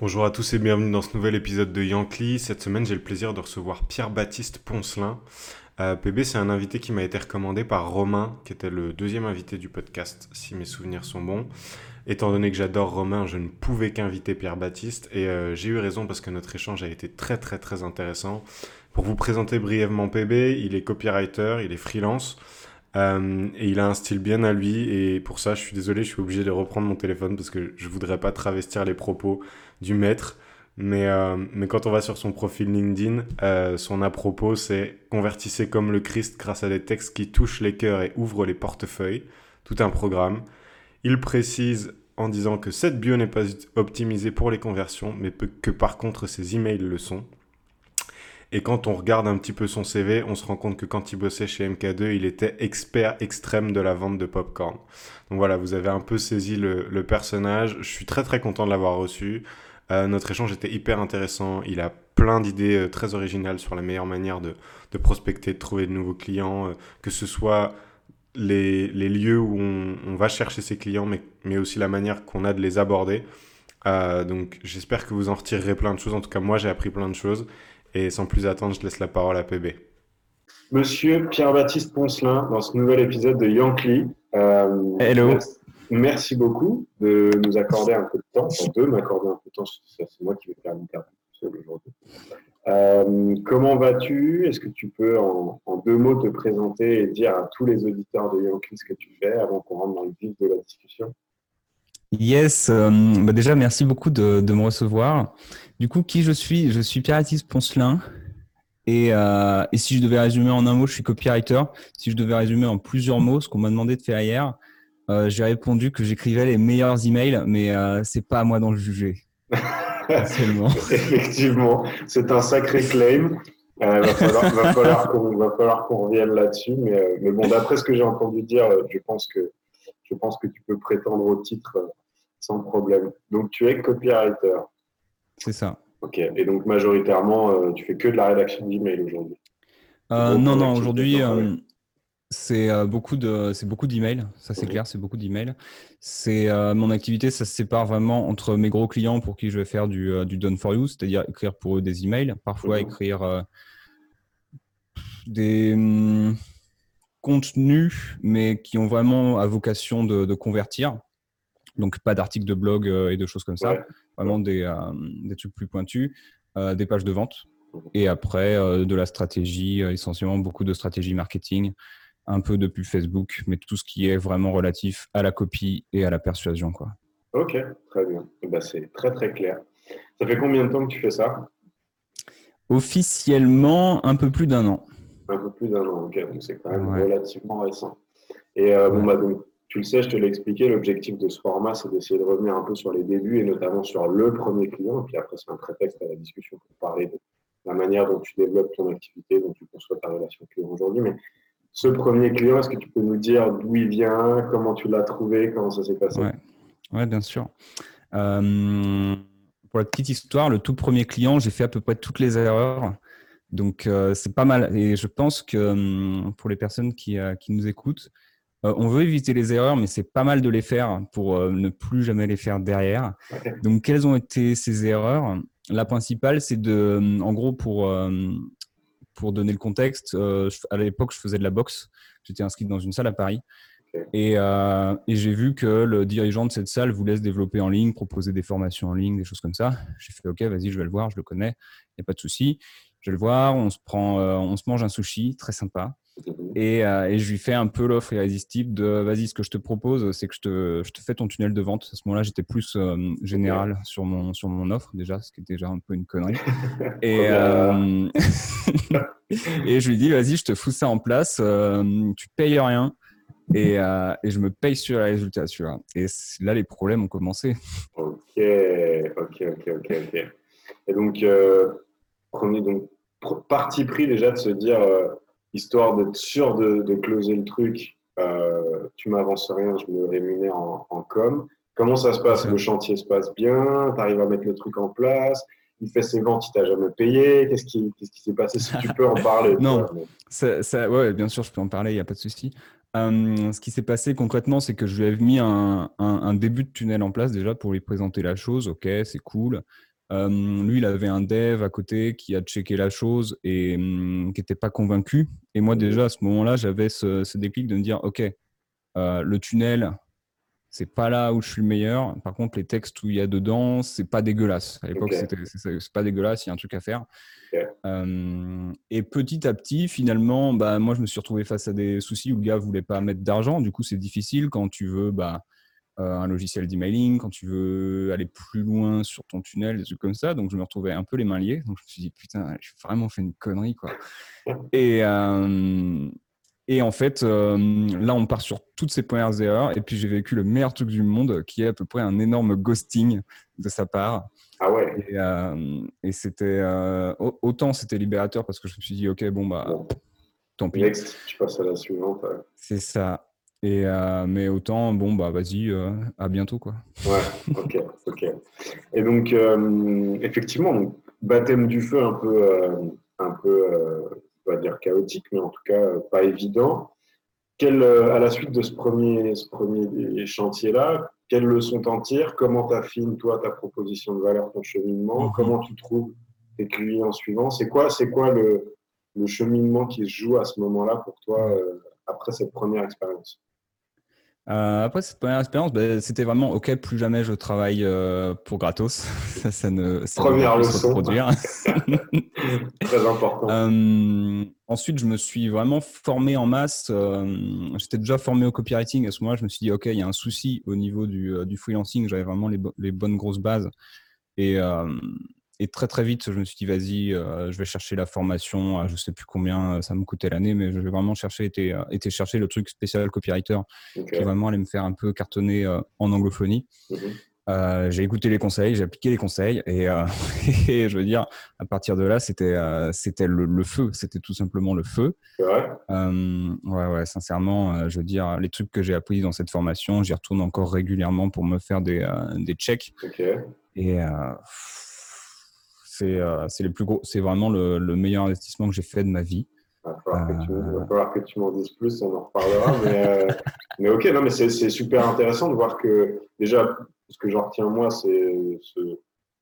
Bonjour à tous et bienvenue dans ce nouvel épisode de Yankee. Cette semaine, j'ai le plaisir de recevoir Pierre-Baptiste Poncelin. Euh, PB, c'est un invité qui m'a été recommandé par Romain, qui était le deuxième invité du podcast, si mes souvenirs sont bons. Étant donné que j'adore Romain, je ne pouvais qu'inviter Pierre-Baptiste et euh, j'ai eu raison parce que notre échange a été très très très intéressant. Pour vous présenter brièvement PB, il est copywriter, il est freelance. Euh, et il a un style bien à lui et pour ça je suis désolé je suis obligé de reprendre mon téléphone parce que je voudrais pas travestir les propos du maître. Mais, euh, mais quand on va sur son profil LinkedIn, euh, son à propos, c'est convertissez comme le Christ grâce à des textes qui touchent les cœurs et ouvrent les portefeuilles. Tout un programme. Il précise en disant que cette bio n'est pas optimisée pour les conversions, mais que par contre ses emails le sont. Et quand on regarde un petit peu son CV, on se rend compte que quand il bossait chez MK2, il était expert extrême de la vente de popcorn. Donc voilà, vous avez un peu saisi le, le personnage. Je suis très très content de l'avoir reçu. Euh, notre échange était hyper intéressant. Il a plein d'idées euh, très originales sur la meilleure manière de, de, prospecter, de trouver de nouveaux clients, euh, que ce soit les, les lieux où on, on, va chercher ses clients, mais, mais aussi la manière qu'on a de les aborder. Euh, donc j'espère que vous en retirerez plein de choses. En tout cas, moi j'ai appris plein de choses. Et sans plus attendre, je laisse la parole à PB. Monsieur Pierre-Baptiste Poncelin, dans ce nouvel épisode de Yankee. Euh, Hello. Merci beaucoup de nous accorder un peu de temps, enfin de m'accorder un peu de temps, c'est moi qui vais faire l'interview seul aujourd'hui. Euh, comment vas-tu? Est-ce que tu peux en, deux mots te présenter et dire à tous les auditeurs de Yankee ce que tu fais avant qu'on rentre dans le vif de la discussion? Yes, euh, bah déjà merci beaucoup de, me recevoir. Du coup, qui je suis? Je suis Pierre-Baptiste Poncelin. Et, euh, et, si je devais résumer en un mot, je suis copywriter. Si je devais résumer en plusieurs mots, ce qu'on m'a demandé de faire hier, euh, j'ai répondu que j'écrivais les meilleurs emails, mais euh, c'est pas à moi d'en juger. Effectivement, c'est un sacré claim. Il euh, va falloir, va falloir qu'on revienne là-dessus, mais, euh, mais bon, d'après ce que j'ai entendu dire, je pense que je pense que tu peux prétendre au titre sans problème. Donc tu es copywriter. C'est ça. Ok. Et donc majoritairement, tu fais que de la rédaction d'emails aujourd'hui. non, non. Aujourd'hui, c'est euh, beaucoup de, c'est beaucoup d'emails, ça c'est clair, c'est beaucoup d'emails. C'est euh, mon activité, ça se sépare vraiment entre mes gros clients pour qui je vais faire du, euh, du done for you, c'est-à-dire écrire pour eux des emails, parfois écrire des hum, contenus, mais qui ont vraiment à vocation de, de convertir. Donc pas d'articles de blog et de choses comme ça, Ouais. vraiment des, des trucs plus pointus, des pages de vente. Et après, de la stratégie, essentiellement beaucoup de stratégie marketing, un peu de pub Facebook, mais tout ce qui est vraiment relatif à la copie et à la persuasion. Quoi. Ok, très bien. Bah, c'est très très clair. Ça fait combien de temps que tu fais ça? Officiellement, un peu plus d'un an. Un peu plus d'un an, ok. Donc c'est quand même ouais. relativement récent. Et euh, ouais. bon, bah, donc, tu le sais, je te l'ai expliqué, l'objectif de ce format, c'est d'essayer de revenir un peu sur les débuts et notamment sur le premier client. Et puis après, c'est un prétexte à la discussion pour parler de la manière dont tu développes ton activité, dont tu conçois ta relation client aujourd'hui. Mais ce premier client, est-ce que tu peux nous dire d'où il vient, comment tu l'as trouvé, comment ça s'est passé? Ouais. ouais, bien sûr. Euh, pour la petite histoire, le tout premier client, j'ai fait à peu près toutes les erreurs. Donc, euh, c'est pas mal. Et je pense que euh, pour les personnes qui, qui nous écoutent, on veut éviter les erreurs, mais c'est pas mal de les faire pour ne plus jamais les faire derrière. Okay. Donc, quelles ont été ces erreurs? La principale, c'est de, en gros, pour pour donner le contexte, euh, à l'époque, je faisais de la boxe. J'étais inscrit dans une salle à Paris. Okay. Et, euh, et j'ai vu que le dirigeant de cette salle voulait se développer en ligne, proposer des formations en ligne, des choses comme ça. J'ai fait OK, vas-y, je vais le voir, je le connais, il n'y a pas de souci. Je vais le voir, on se prend, euh, on se mange un sushi, très sympa. Et, euh, et, je lui fais un peu l'offre irrésistible de vas-y, ce que je te propose, c'est que je te, je te, fais ton tunnel de vente. À ce moment-là, j'étais plus euh, général sur, mon, sur mon offre, déjà, ce qui était déjà un peu une connerie. et, et je lui dis vas-y, je te fous ça en place, tu payes rien. Et, euh, et, je me paye sur les résultats, tu vois. Et là, les problèmes ont commencé. Ok, ok, ok, ok, ok. Et donc, euh, premier donc, parti pris déjà de se dire histoire d'être sûr de, de, closer le truc, euh, tu m'avances rien, je me rémunère en, en, com. Comment ça se passe? Le chantier se passe bien Tu arrives à mettre le truc en place Il fait ses ventes, il t'a jamais payé Qu'est-ce qui s'est qu passé? Si tu peux en parler. non, ça, ça, ouais, bien sûr, je peux en parler, il n'y a pas de souci. ce qui s'est passé concrètement, c'est que je lui avais mis un, début de tunnel en place déjà pour lui présenter la chose. Ok, c'est cool. Lui, il avait un dev à côté qui a checké la chose et hum, qui n'était pas convaincu. Et moi, déjà, à ce moment-là, j'avais ce, déclic de me dire, OK, le tunnel, c'est pas là où je suis le meilleur. Par contre, les textes où il y a dedans, c'est pas dégueulasse. À l'époque, c'est pas dégueulasse, il y a un truc à faire. Euh, et petit à petit, finalement, bah, moi, je me suis retrouvé face à des soucis où le gars voulait pas mettre d'argent. Du coup, c'est difficile quand tu veux bah, euh, un logiciel d'emailing, quand tu veux aller plus loin sur ton tunnel, des trucs comme ça. Donc, je me retrouvais un peu les mains liées. Donc, je me suis dit, putain, j'ai vraiment fait une connerie, quoi. Et, euh, et en fait, euh, là, on part sur toutes ces premières erreurs. Et puis, j'ai vécu le meilleur truc du monde, qui est à peu près un énorme ghosting de sa part. Ah ouais. Et, euh, c'était euh, autant c'était libérateur parce que je me suis dit, ok, bon bah, tant pis. Next, tu passes à la suivante. C'est ça. Et mais autant, bon bah, vas-y, à bientôt quoi. Ouais. Ok. Ok. Et donc, effectivement, baptême du feu un peu, un peu on va dire chaotique, mais en tout cas euh, pas évident. Quelle, euh, à la suite de ce premier, ce premier chantier-là, quelles leçons t'en tires? Comment t'affines, toi, ta proposition de valeur, ton cheminement? Mhm. Comment tu trouves tes clients suivants? C'est quoi, c'est quoi le, le, cheminement qui se joue à ce moment-là pour toi euh, après cette première expérience? Euh, après cette première expérience, ben, c'était vraiment ok, plus jamais je travaille euh, pour gratos. ça, ça ne ça Première leçon. Produire. Très important. Euh, ensuite, je me suis vraiment formé en masse. J'étais déjà formé au copywriting. À ce moment-là, je me suis dit ok, il y a un souci au niveau du, du freelancing. J'avais vraiment les, les, bonnes grosses bases. Et, et très très vite, je me suis dit, vas-y, euh, je vais chercher la formation. je sais plus combien ça me coûtait l'année, mais je vais vraiment chercher, été, euh, chercher le truc spécial copywriter qui vraiment allait me faire un peu cartonner euh, en anglophonie. Mhm. j'ai écouté les conseils, j'ai appliqué les conseils et, et, je veux dire, à partir de là, c'était c'était le, feu, c'était tout simplement le feu. Ouais. ouais, ouais, sincèrement, je veux dire, les trucs que j'ai appris dans cette formation, j'y retourne encore régulièrement pour me faire des, des checks. Et euh, c'est les plus gros, c'est vraiment le, meilleur investissement que j'ai fait de ma vie. Il va falloir, que tu, m'en dises plus, on en reparlera. mais, euh, mais, ok, non, mais c'est super intéressant de voir que déjà, ce que j'en retiens moi, c'est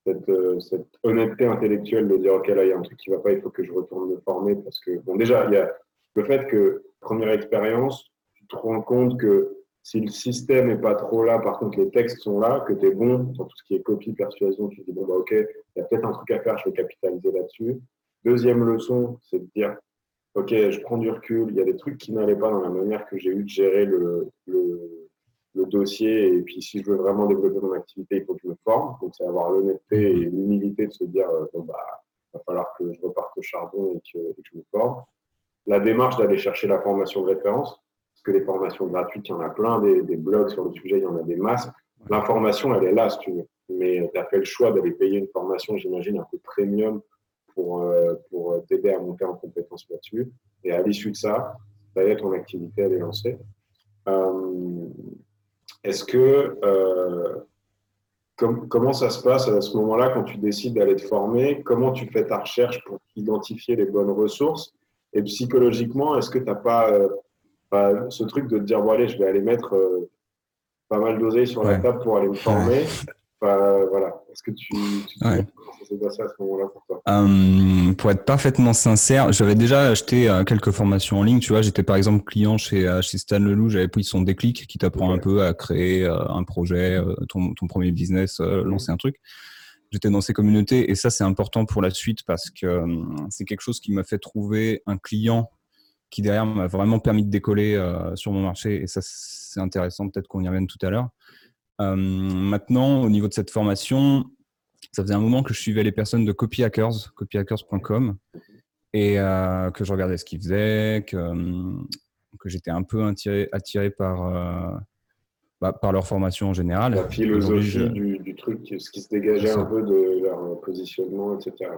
cette, euh, cette, honnêteté intellectuelle de dire ok là il y a un truc qui va pas, il faut que je retourne me former parce que bon déjà il y a le fait que première expérience, tu te rends compte que si le système n'est pas trop là, par contre les textes sont là, que tu es bon dans tout ce qui est copie, persuasion, tu dis bon bah ok, il y a peut-être un truc à faire, je vais capitaliser là-dessus. Deuxième leçon, c'est de dire ok, je prends du recul, il y a des trucs qui n'allaient pas dans la manière que j'ai eu de gérer le, le, le, dossier, et puis si je veux vraiment développer mon activité, il faut que je me forme. Donc c'est avoir l'honnêteté et l'humilité de se dire euh, bon bah va falloir que je reparte au charbon et que je me forme. La démarche d'aller chercher la formation de référence, que les formations gratuites, il y en a plein, des, blogs sur le sujet, il y en a des masses. L'information, elle est là, si tu veux. Mais tu as fait le choix d'aller payer une formation, j'imagine, un peu premium pour, euh, pour t'aider à monter en compétence là-dessus. Et à l'issue de ça, d'ailleurs, ton activité, elle est lancée. Euh, est-ce que, euh, comment ça se passe à ce moment-là quand tu décides d'aller te former? Comment tu fais ta recherche pour identifier les bonnes ressources? Et psychologiquement, est-ce que tu n'as pas ce truc de te dire, bon, allez, je vais aller mettre euh, pas mal d'oseille sur la table pour aller me former. voilà. Est-ce que tu, tu ça s'est passé à ce moment-là pour toi? Hum, Pour être parfaitement sincère, j'avais déjà acheté euh, quelques formations en ligne. Tu vois, j'étais par exemple client chez, euh, chez Stan Leloup. J'avais pris son déclic qui t'apprend un peu à créer un projet, ton, ton, premier business, lancer un truc. J'étais dans ces communautés et ça, c'est important pour la suite parce que hum, c'est quelque chose qui m'a fait trouver un client qui derrière m'a vraiment permis de décoller euh, sur mon marché. Et ça, c'est intéressant. Peut-être qu'on y revienne tout à l'heure. Euh, maintenant, au niveau de cette formation, ça faisait un moment que je suivais les personnes de copyhackers, copyhackers.com, et euh, que je regardais ce qu'ils faisaient, que, que j'étais un peu attiré, attiré par, bah, par leur formation en général. La philosophie du, truc, ce qui se dégageait un peu de leur positionnement, etc.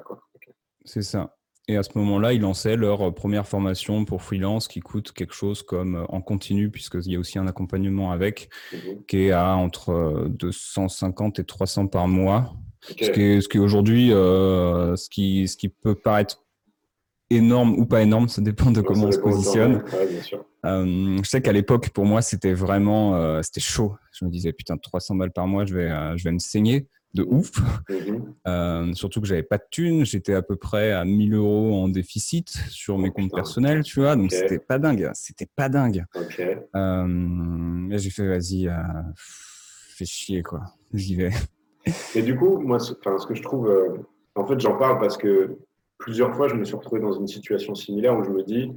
C'est ça. Et à ce moment-là, ils lançaient leur première formation pour freelance qui coûte quelque chose comme euh, en continu, puisqu'il y a aussi un accompagnement avec, mhm. qui est à entre 250 euh, et 300 par mois. Ce qui est, ce qui aujourd'hui, euh, ce, qui, ce qui peut paraître énorme ou pas énorme, ça dépend de comment on se positionne. je sais qu'à l'époque, pour moi, c'était vraiment c'était chaud. Je me disais, putain, 300 balles par mois, je vais, je vais me saigner de ouf. Mhm. surtout que j'avais pas de thunes. J'étais à peu près à 1000 euros en déficit sur mes oh, comptes personnels, tu vois. Donc, c'était pas dingue. C'était pas dingue. j'ai fait, vas-y, fais chier, quoi. J'y vais. Et du coup, moi, ce que je trouve, en fait, j'en parle parce que plusieurs fois, je me suis retrouvé dans une situation similaire où je me dis,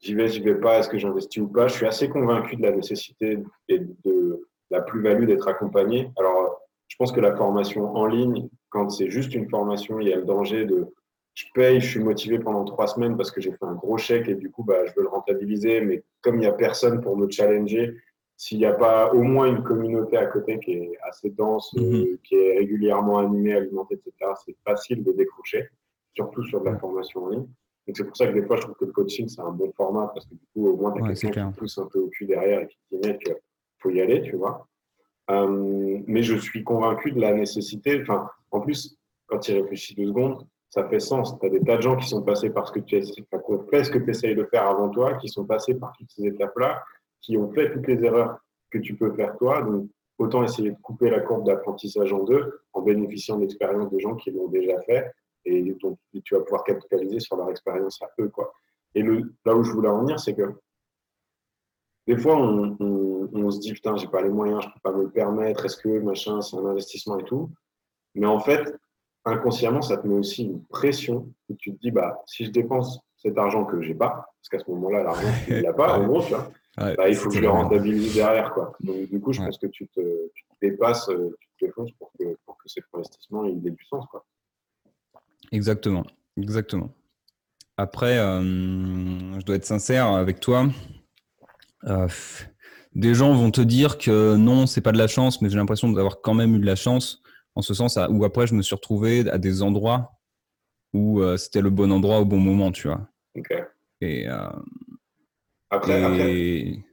j'y vais, j'y vais pas, est-ce que j'investis ou pas? Je suis assez convaincu de la nécessité et de la plus-value d'être accompagné. Alors, je pense que la formation en ligne, quand c'est juste une formation, il y a le danger de je paye, je suis motivé pendant trois semaines parce que j'ai fait un gros chèque et du coup, bah, je veux le rentabiliser. Mais comme il n'y a personne pour me challenger, s'il n'y a pas au moins une communauté à côté qui est assez dense, mhm. euh, qui est régulièrement animée, alimentée, etc., c'est facile de décrocher surtout sur de la formation en ligne. Donc c'est pour ça que des fois, je trouve que le coaching, c'est un bon format parce que du coup, au moins, tu as quelqu'un qui pousse un peu au cul derrière et qui te dit, mec, faut y aller, tu vois. Euh, mais je suis convaincu de la nécessité. Enfin, en plus, quand tu y réfléchis deux secondes, ça fait sens. Tu as des tas de gens qui sont passés par ce que tu fait ce que tu essayes de faire avant toi, qui sont passés par toutes ces étapes-là, qui ont fait toutes les erreurs que tu peux faire toi. Donc, autant essayer de couper la courbe d'apprentissage en deux en bénéficiant de l'expérience des gens qui l'ont déjà fait et donc tu vas pouvoir capitaliser sur leur expérience à eux. Quoi. Et là où je voulais en venir, c'est que des fois, on, on, se dit, putain, j'ai pas les moyens, je peux pas me le permettre, est-ce que machin, c'est un investissement et tout. Mais en fait, inconsciemment, ça te met aussi une pression où tu te dis, bah, si je dépense cet argent que j'ai pas, parce qu'à ce moment-là, l'argent, il n'y a pas, en gros, tu vois, bah, il faut que je le rentabilise derrière. Quoi. Donc, du coup, je pense que tu te, tu te dépasses, euh, tu te défonces pour que, pour que cet investissement il ait du sens. Quoi. Exactement, exactement. Après, euh, je dois être sincère avec toi. Euh, des gens vont te dire que non, c'est pas de la chance, mais j'ai l'impression d'avoir quand même eu de la chance, en ce sens où après je me suis retrouvé à des endroits où euh, c'était le bon endroit au bon moment, tu vois. Ok. Et après, après,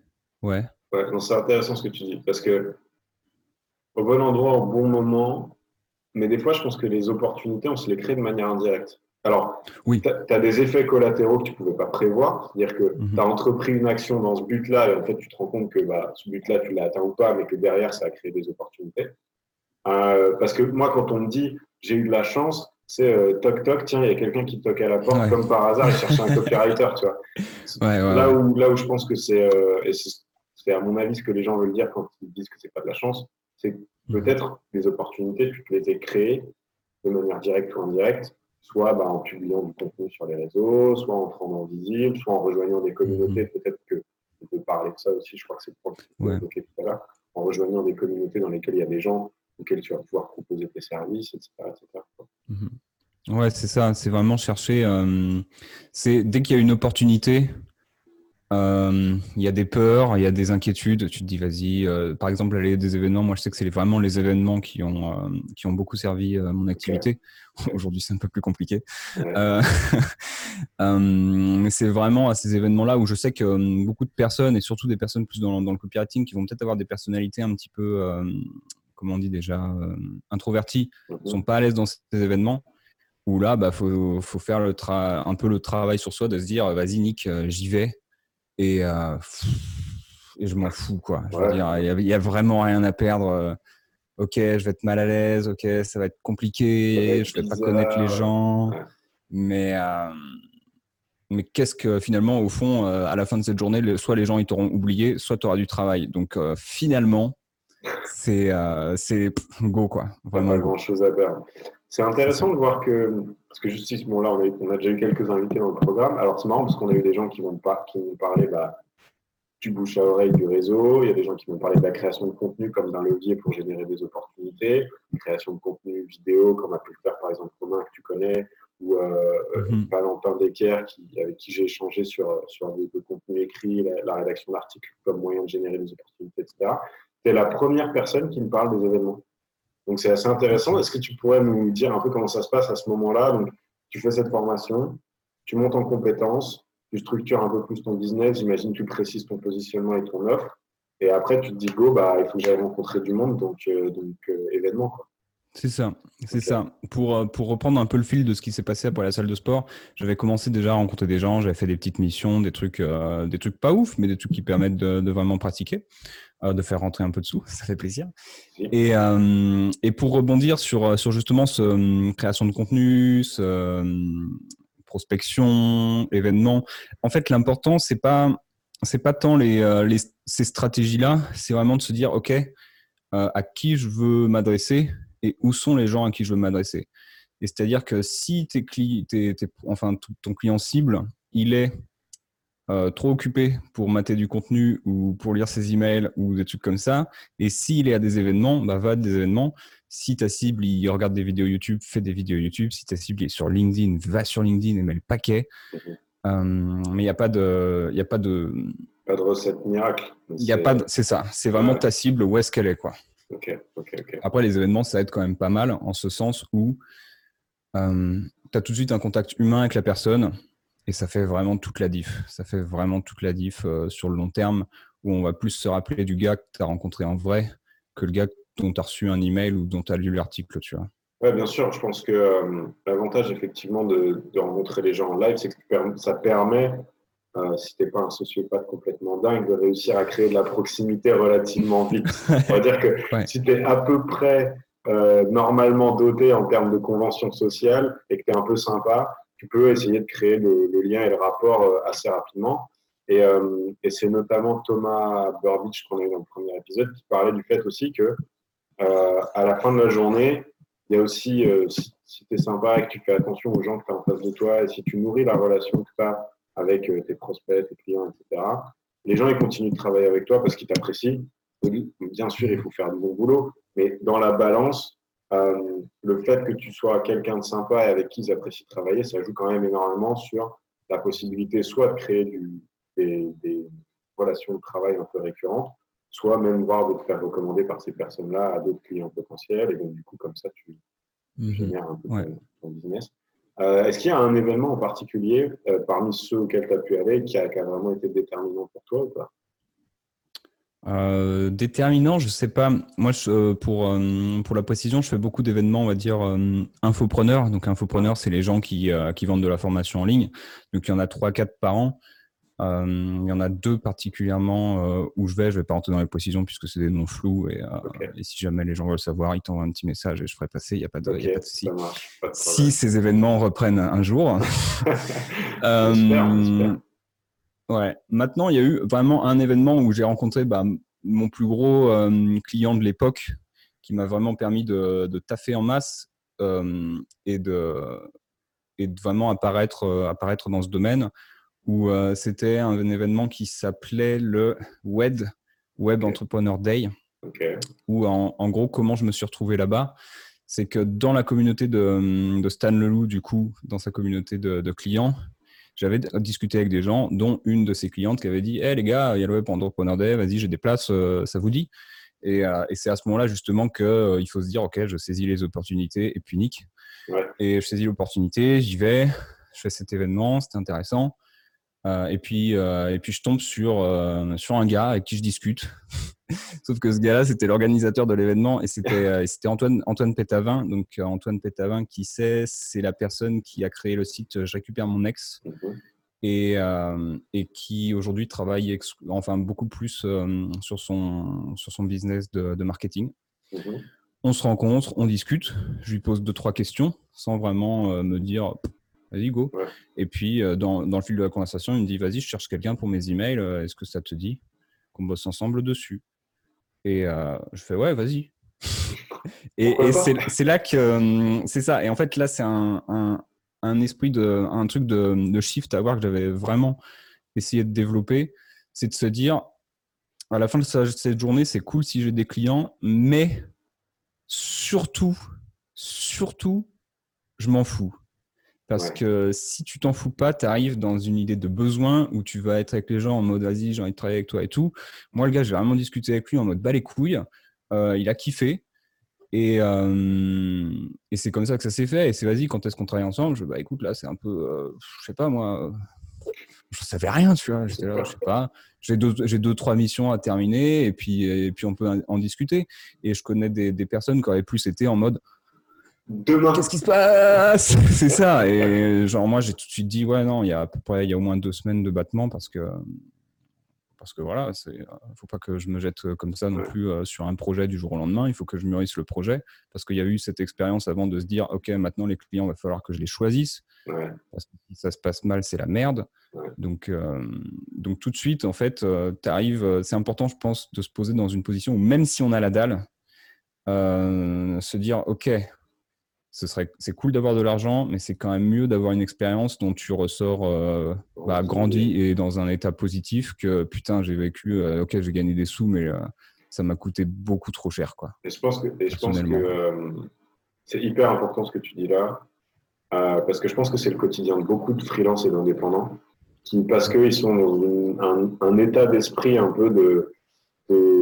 ouais. Ouais, c'est intéressant ce que tu dis parce que au bon endroit au bon moment, mais des fois, je pense que les opportunités, on se les crée de manière indirecte. Alors, oui. tu as, des effets collatéraux que tu ne pouvais pas prévoir. C'est-à-dire que mhm. tu as entrepris une action dans ce but-là et en fait, tu te rends compte que bah, ce but-là, tu l'as atteint ou pas, mais que derrière, ça a créé des opportunités. Euh, parce que moi, quand on me dit j'ai eu de la chance, c'est euh, toc toc, tiens, il y a quelqu'un qui toque à la porte, comme par hasard, il cherche un copywriter, tu vois. là, où, là où je pense que c'est, euh, et c'est à mon avis ce que les gens veulent dire quand ils disent que c'est pas de la chance, c'est peut-être des opportunités, tu peux les ai créées de manière directe ou indirecte, soit bah, en publiant du contenu sur les réseaux, soit en te rendant visible, soit en rejoignant des communautés. Mhm. Peut-être que on peut parler de ça aussi, je crois que c'est le point que tu tout à l'heure, en rejoignant des communautés dans lesquelles il y a des gens auxquels tu vas pouvoir proposer tes services, etc. etc. Mhm. Ouais, c'est ça, c'est vraiment chercher. Euh, c'est dès qu'il y a une opportunité, euh, il y a des peurs, il y a des inquiétudes. Tu te dis, vas-y. Euh, par exemple, aller des événements, moi, je sais que c'est vraiment les événements qui ont, euh, qui ont beaucoup servi mon activité. Aujourd'hui, c'est un peu plus compliqué. mais c'est vraiment à ces événements-là où je sais que beaucoup de personnes, et surtout des personnes plus dans, dans le copywriting, qui vont peut-être avoir des personnalités un petit peu, comment on dit déjà, introverties, ne sont pas à l'aise dans ces événements où là, il bah, faut, faut, faire le un peu le travail sur soi, de se dire, vas-y Nick, j'y vais, et, euh, et je m'en fous, quoi. Je veux dire, il n'y a, vraiment rien à perdre. Euh, ok, je vais être mal à l'aise, ok, ça va être compliqué, je ne vais pas connaître les gens. Mais, euh, mais qu'est-ce que finalement, au fond, à la fin de cette journée, soit les gens ils t'auront oublié, soit tu auras du travail. Donc finalement, c'est go, quoi. Vraiment. Pas grand chose à perdre. C'est intéressant de voir que, parce que justice, bon là, on a, on a, déjà eu quelques invités dans le programme. Alors c'est marrant parce qu'on a eu des gens qui vont, pas, qui vont parler bah, du bouche à oreille du réseau. Il y a des gens qui vont parler de la création de contenu comme d'un levier pour générer des opportunités. Création de contenu vidéo, comme a pu le faire par exemple Romain que tu connais, ou euh, mm -hmm. Valentin Decker qui, avec qui j'ai échangé sur, sur le, contenu écrit, la, rédaction d'articles comme moyen de générer des opportunités, etc. C'est la première personne qui me parle des événements. Donc c'est assez intéressant. Est-ce que tu pourrais nous dire un peu comment ça se passe à ce moment-là? Donc tu fais cette formation, tu montes en compétences, tu structures un peu plus ton business, j'imagine tu précises ton positionnement et ton offre. Et après, tu te dis, go, bah, il faut que j'aille rencontrer du monde, donc, euh, donc euh, événement. Quoi. C'est ça, c'est ça. Pour, euh, pour reprendre un peu le fil de ce qui s'est passé après la salle de sport, j'avais commencé déjà à rencontrer des gens, j'avais fait des petites missions, des trucs, euh, des trucs pas ouf, mais des trucs qui permettent de, vraiment pratiquer, de faire rentrer un peu de sous, ça fait plaisir. Et, et pour rebondir sur, sur justement ce création de contenu, ce, prospection, événement, en fait l'important c'est pas c'est pas tant les, les ces stratégies là, c'est vraiment de se dire ok à qui je veux m'adresser et où sont les gens à qui je veux m'adresser. Et c'est-à-dire que si enfin, ton client cible, il est euh, trop occupé pour mater du contenu ou pour lire ses emails ou des trucs comme ça, et s'il est à des événements, bah, va à des événements. Si ta cible, il regarde des vidéos YouTube, fais des vidéos YouTube. Si ta cible est sur LinkedIn, va sur LinkedIn et mets le paquet. Mhm. Euh, mais il n'y a pas de, il a pas de, pas de recette miracle. Il y a pas, c'est ça. C'est vraiment ta cible où est-ce qu'elle est quoi. Après, les événements, ça aide quand même pas mal en ce sens où euh, tu as tout de suite un contact humain avec la personne et ça fait vraiment toute la diff. Ça fait vraiment toute la diff euh, sur le long terme où on va plus se rappeler du gars que tu as rencontré en vrai que le gars dont tu as reçu un email ou dont tu as lu l'article, tu vois. Oui, bien sûr. Je pense que euh, l'avantage, effectivement, de, de, rencontrer les gens en live, c'est que ça permet euh, si tu n'es pas un sociopathe complètement dingue, de réussir à créer de la proximité relativement vite. On va dire que si tu es à peu près euh, normalement doté en termes de convention sociale et que tu es un peu sympa, tu peux essayer de créer le, lien et le rapport euh, assez rapidement. Et, et c'est notamment Thomas Burbidge qu'on a eu dans le premier épisode qui parlait du fait aussi que à la fin de la journée, il y a aussi, si, si tu es sympa et que tu fais attention aux gens que tu as en face de toi et si tu nourris la relation que tu as avec euh, tes prospects, tes clients, etc. Les gens, ils continuent de travailler avec toi parce qu'ils t'apprécient. Bien sûr, il faut faire du bon boulot, mais dans la balance, euh, le fait que tu sois quelqu'un de sympa et avec qui ils apprécient de travailler, ça joue quand même énormément sur la possibilité soit de créer du, des, relations de travail un peu récurrentes, soit même voir de te faire recommander par ces personnes-là à d'autres clients potentiels. Et donc, du coup, comme ça, tu mmh génères un peu ton, business. Euh, est-ce qu'il y a un événement en particulier euh, parmi ceux auxquels tu as pu aller qui a, vraiment été déterminant pour toi ou pas? Euh, déterminant, je sais pas. Moi, pour, pour la précision, je fais beaucoup d'événements, on va dire, infopreneurs. Donc, infopreneurs, c'est les gens qui, qui vendent de la formation en ligne. Donc, il y en a 3-4 par an. Euh, il y en a deux particulièrement euh, où je vais. Je ne vais pas rentrer dans les précisions puisque c'est des noms flous. Et, euh, et, si jamais les gens veulent savoir, ils t'envoient un petit message et je ferai passer. Il n'y a pas de, y a pas de souci. Si ces événements reprennent un jour. ouais. Maintenant, il y a eu vraiment un événement où j'ai rencontré bah, mon plus gros client de l'époque qui m'a vraiment permis de, de, taffer en masse et, de, et de vraiment apparaître, apparaître dans ce domaine où euh, c'était un, événement qui s'appelait le WED, Web Entrepreneur Day. Où en, gros, comment je me suis retrouvé là-bas, c'est que dans la communauté de, Stan Leloup, du coup, dans sa communauté de, clients, j'avais discuté avec des gens, dont une de ses clientes qui avait dit Hé les gars, il y a le Web Entrepreneur Day, vas-y, j'ai des places, euh, ça vous dit? Euh, et, c'est à ce moment-là justement qu'il faut se dire Ok, je saisis les opportunités et puis nique. Et je saisis l'opportunité, j'y vais, je fais cet événement, c'était intéressant. Euh, et, puis, euh, et puis, je tombe sur, euh, sur un gars avec qui je discute. Sauf que ce gars-là, c'était l'organisateur de l'événement et c'était c'était Antoine, Antoine Pétavin. Donc, Antoine Pétavin, qui sait, c'est la personne qui a créé le site Je récupère mon ex mhm. et, et qui aujourd'hui travaille enfin, beaucoup plus sur, son, sur son business de, de marketing. Mhm. On se rencontre, on discute. Je lui pose deux, trois questions sans vraiment me dire vas-y, go. Et puis, euh, dans, dans, le fil de la conversation, il me dit, vas-y, je cherche quelqu'un pour mes emails, euh, est-ce que ça te dit qu'on bosse ensemble dessus? Et euh, je fais, ouais, vas-y. et, et c'est là que c'est ça. Et en fait, là, c'est un, un, un, esprit de, un truc de, de shift à voir que j'avais vraiment essayé de développer. C'est de se dire, à la fin de cette journée, c'est cool si j'ai des clients, mais surtout, surtout, je m'en fous. Parce que si tu t'en fous pas, tu arrives dans une idée de besoin où tu vas être avec les gens en mode vas-y, j'ai envie de travailler avec toi et tout. Moi, le gars, j'ai vraiment discuté avec lui en mode bas les couilles. Euh, il a kiffé. Et, euh, et c'est comme ça que ça s'est fait. Et c'est vas-y, quand est-ce qu'on travaille ensemble? Je bah écoute, là, c'est un peu, euh, je sais pas moi, je savais rien, tu vois. J'étais là, je sais pas. J'ai deux, j'ai deux, trois missions à terminer et puis, et puis on peut en discuter. Et je connais des, des personnes qui auraient plus été en mode demain. Qu'est-ce qui se passe C'est ça. Et genre, moi, j'ai tout de suite dit, ouais, non, il y a à peu près, il y a au moins deux semaines de battement parce que, parce que voilà, il ne faut pas que je me jette comme ça non plus sur un projet du jour au lendemain. Il faut que je mûrisse le projet parce qu'il y a eu cette expérience avant de se dire, OK, maintenant, les clients, il va falloir que je les choisisse. Parce que si ça se passe mal, c'est la merde. Donc, donc, tout de suite, en fait, tu arrives. C'est important, je pense, de se poser dans une position où même si on a la dalle, se dire, OK, ce serait, c'est cool d'avoir de l'argent, mais c'est quand même mieux d'avoir une expérience dont tu ressors euh, bah, grandi et dans un état positif que putain, j'ai vécu, euh, ok, j'ai gagné des sous, mais euh, ça m'a coûté beaucoup trop cher. Quoi, et je pense que, je pense que c'est hyper important ce que tu dis là, parce que je pense que c'est le quotidien de beaucoup de freelances et d'indépendants qui, parce qu'ils sont dans un, un, état d'esprit un peu de